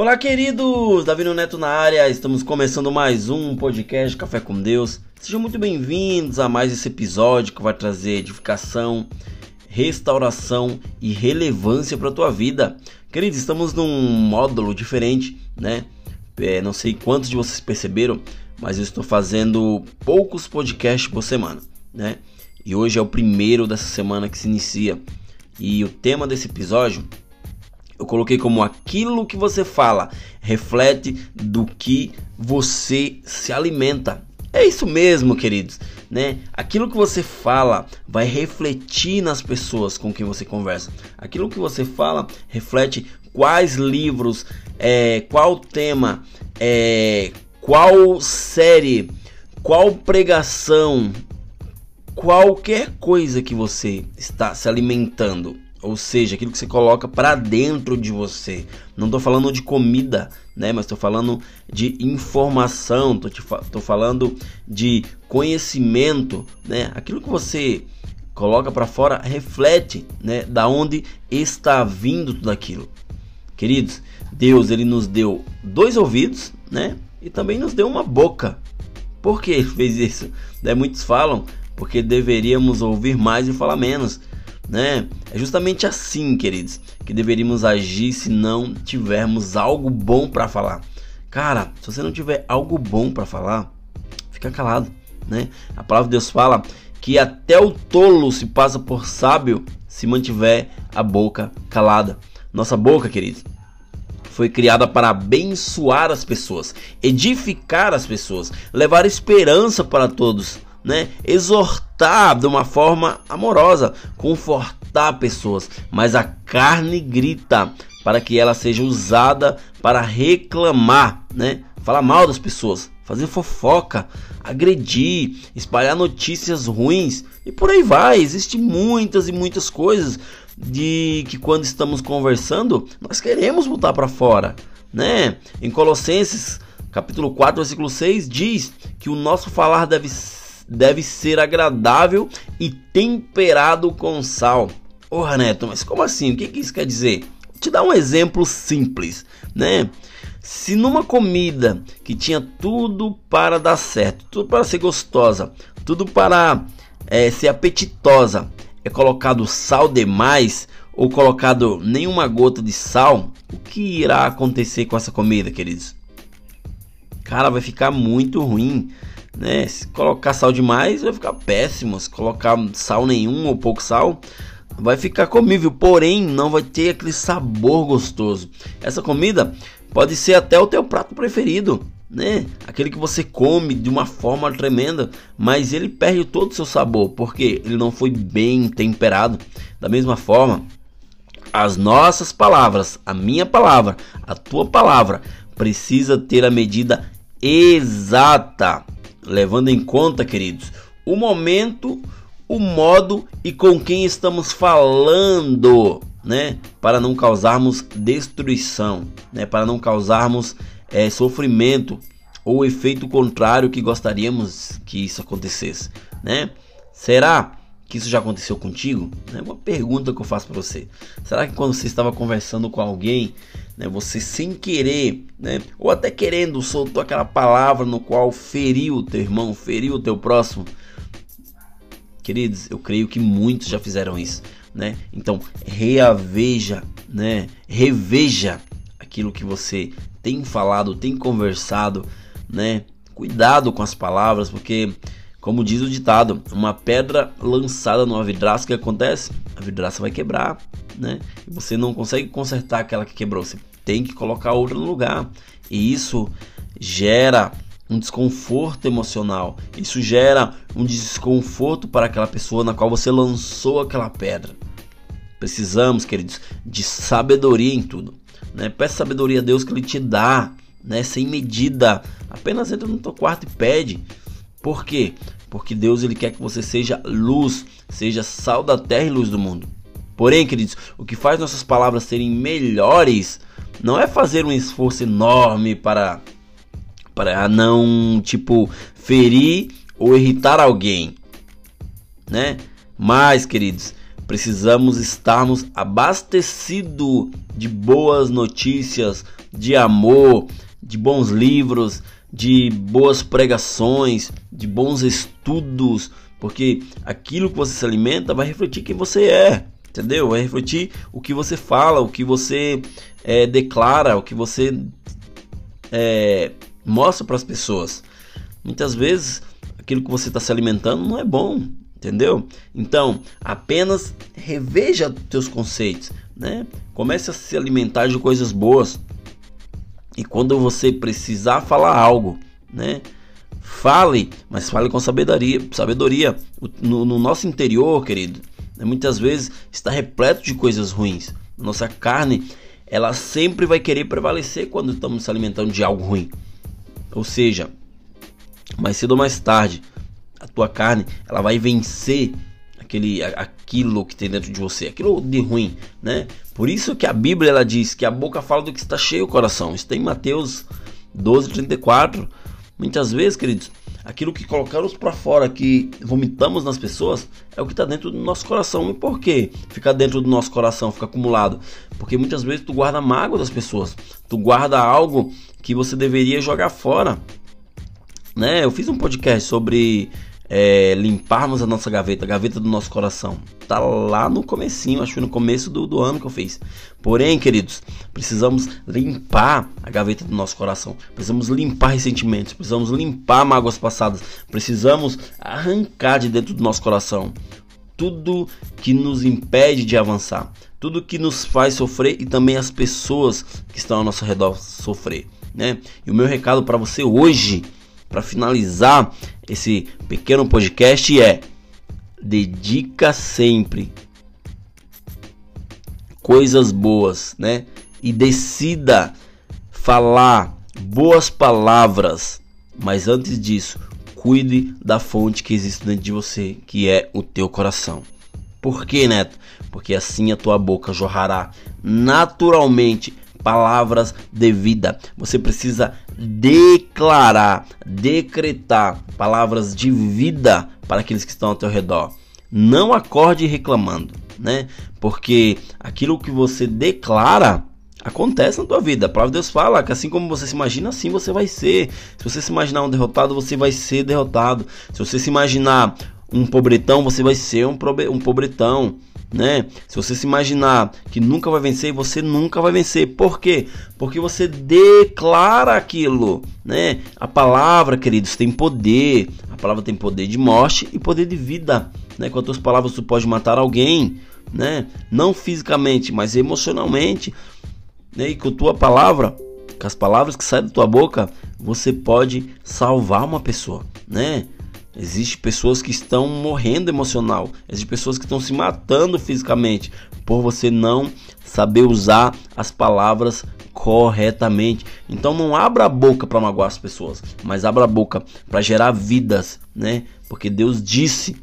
Olá, queridos! Davi Neto na área, estamos começando mais um podcast Café com Deus. Sejam muito bem-vindos a mais esse episódio que vai trazer edificação, restauração e relevância para a tua vida. Queridos, estamos num módulo diferente, né? É, não sei quantos de vocês perceberam, mas eu estou fazendo poucos podcasts por semana, né? E hoje é o primeiro dessa semana que se inicia. E o tema desse episódio eu coloquei como aquilo que você fala reflete do que você se alimenta. É isso mesmo, queridos, né? Aquilo que você fala vai refletir nas pessoas com quem você conversa. Aquilo que você fala reflete quais livros, é, qual tema, é, qual série, qual pregação, qualquer coisa que você está se alimentando ou seja, aquilo que você coloca para dentro de você. Não estou falando de comida, né? Mas estou falando de informação, estou falando de conhecimento, né? Aquilo que você coloca para fora reflete, né? Da onde está vindo tudo aquilo. Queridos, Deus ele nos deu dois ouvidos, né? E também nos deu uma boca. Por que ele fez isso? Né? Muitos falam porque deveríamos ouvir mais e falar menos né? É justamente assim, queridos, que deveríamos agir se não tivermos algo bom para falar. Cara, se você não tiver algo bom para falar, fica calado, né? A palavra de Deus fala que até o tolo se passa por sábio se mantiver a boca calada. Nossa boca, queridos, foi criada para abençoar as pessoas, edificar as pessoas, levar esperança para todos né? Exortar de uma forma amorosa, confortar pessoas, mas a carne grita para que ela seja usada para reclamar, né? Falar mal das pessoas, fazer fofoca, agredir, espalhar notícias ruins e por aí vai. Existem muitas e muitas coisas de que quando estamos conversando, nós queremos botar para fora, né? Em Colossenses, capítulo 4, versículo 6 diz que o nosso falar deve ser deve ser agradável e temperado com sal. Porra, Neto, mas como assim? O que, que isso quer dizer? Vou te dar um exemplo simples, né? Se numa comida que tinha tudo para dar certo, tudo para ser gostosa, tudo para é, ser apetitosa, é colocado sal demais ou colocado nenhuma gota de sal, o que irá acontecer com essa comida, queridos? Cara, vai ficar muito ruim. Né? Se colocar sal demais, vai ficar péssimo. Se colocar sal nenhum ou pouco sal, vai ficar comível, porém não vai ter aquele sabor gostoso. Essa comida pode ser até o teu prato preferido, né? Aquele que você come de uma forma tremenda, mas ele perde todo o seu sabor porque ele não foi bem temperado. Da mesma forma, as nossas palavras, a minha palavra, a tua palavra, precisa ter a medida exata levando em conta, queridos, o momento, o modo e com quem estamos falando, né? Para não causarmos destruição, né? Para não causarmos é, sofrimento ou efeito contrário que gostaríamos que isso acontecesse, né? Será que isso já aconteceu contigo? É uma pergunta que eu faço para você. Será que quando você estava conversando com alguém, né, você sem querer, né, ou até querendo, soltou aquela palavra no qual feriu o teu irmão, feriu o teu próximo? Queridos, eu creio que muitos já fizeram isso, né? Então, reaveja, né? Reveja aquilo que você tem falado, tem conversado, né? Cuidado com as palavras, porque como diz o ditado, uma pedra lançada numa vidraça, o que acontece? A vidraça vai quebrar, né? E você não consegue consertar aquela que quebrou, você tem que colocar outra no lugar. E isso gera um desconforto emocional. Isso gera um desconforto para aquela pessoa na qual você lançou aquela pedra. Precisamos, queridos, de sabedoria em tudo. Né? Peça sabedoria a Deus que Ele te dá, né? sem medida. Apenas entra no teu quarto e pede. Por quê? Porque Deus ele quer que você seja luz, seja sal da terra e luz do mundo. Porém, queridos, o que faz nossas palavras serem melhores não é fazer um esforço enorme para para não, tipo, ferir ou irritar alguém, né? Mas, queridos, precisamos estarmos abastecidos de boas notícias, de amor, de bons livros, de boas pregações, de bons estudos, porque aquilo que você se alimenta vai refletir quem você é, entendeu? Vai refletir o que você fala, o que você é, declara, o que você é, mostra para as pessoas. Muitas vezes aquilo que você está se alimentando não é bom, entendeu? Então apenas reveja teus conceitos, né? Comece a se alimentar de coisas boas. E quando você precisar falar algo, né? Fale, mas fale com sabedoria. sabedoria. No, no nosso interior, querido, muitas vezes está repleto de coisas ruins. Nossa carne, ela sempre vai querer prevalecer quando estamos se alimentando de algo ruim. Ou seja, mais cedo ou mais tarde, a tua carne, ela vai vencer aquele aquilo que tem dentro de você, aquilo de ruim, né? Por isso que a Bíblia ela diz que a boca fala do que está cheio o coração. Isso tem em Mateus 12:34. Muitas vezes, queridos, aquilo que colocamos para fora, que vomitamos nas pessoas, é o que está dentro do nosso coração. E por que fica dentro do nosso coração, fica acumulado? Porque muitas vezes tu guarda mágoa das pessoas, tu guarda algo que você deveria jogar fora. Né? Eu fiz um podcast sobre é, limparmos a nossa gaveta, a gaveta do nosso coração. Tá lá no comecinho, acho que no começo do, do ano que eu fiz. Porém, queridos, precisamos limpar a gaveta do nosso coração. Precisamos limpar ressentimentos, precisamos limpar mágoas passadas, precisamos arrancar de dentro do nosso coração tudo que nos impede de avançar, tudo que nos faz sofrer e também as pessoas que estão ao nosso redor sofrer, né? E o meu recado para você hoje para finalizar esse pequeno podcast é: dedica sempre coisas boas, né? E decida falar boas palavras, mas antes disso, cuide da fonte que existe dentro de você, que é o teu coração. Por quê, Neto? Porque assim a tua boca jorrará naturalmente palavras de vida. Você precisa declarar, decretar palavras de vida para aqueles que estão ao teu redor. Não acorde reclamando, né? Porque aquilo que você declara acontece na tua vida. A palavra de Deus fala que assim como você se imagina, assim você vai ser. Se você se imaginar um derrotado, você vai ser derrotado. Se você se imaginar um pobretão, você vai ser um, um pobretão né? Se você se imaginar que nunca vai vencer, você nunca vai vencer. Por quê? Porque você declara aquilo, né? A palavra, queridos, tem poder. A palavra tem poder de morte e poder de vida, né? Com as tuas palavras tu pode matar alguém, né? Não fisicamente, mas emocionalmente, né? E com a tua palavra, com as palavras que saem da tua boca, você pode salvar uma pessoa, né? Existem pessoas que estão morrendo emocional, existem pessoas que estão se matando fisicamente por você não saber usar as palavras corretamente. Então não abra a boca para magoar as pessoas, mas abra a boca para gerar vidas, né? Porque Deus disse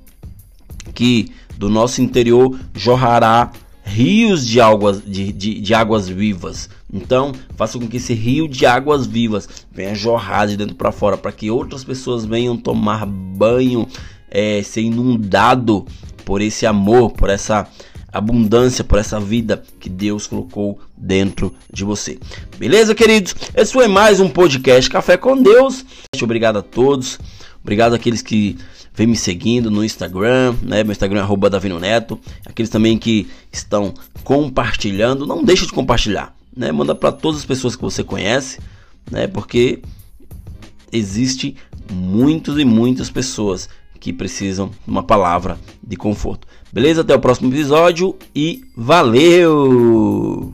que do nosso interior jorrará rios de águas, de, de, de, águas vivas. Então, faça com que esse rio de águas vivas venha jorrar de dentro para fora, para que outras pessoas venham tomar banho, é, ser inundado por esse amor, por essa abundância, por essa vida que Deus colocou dentro de você. Beleza, queridos? Esse foi mais um podcast Café com Deus. Obrigado a todos. Obrigado àqueles que vem me seguindo no Instagram, né? Meu Instagram é arroba Davino Neto. Aqueles também que estão compartilhando, não deixe de compartilhar, né? Manda para todas as pessoas que você conhece, né? Porque existe muitos e muitas pessoas que precisam de uma palavra de conforto. Beleza? Até o próximo episódio e valeu!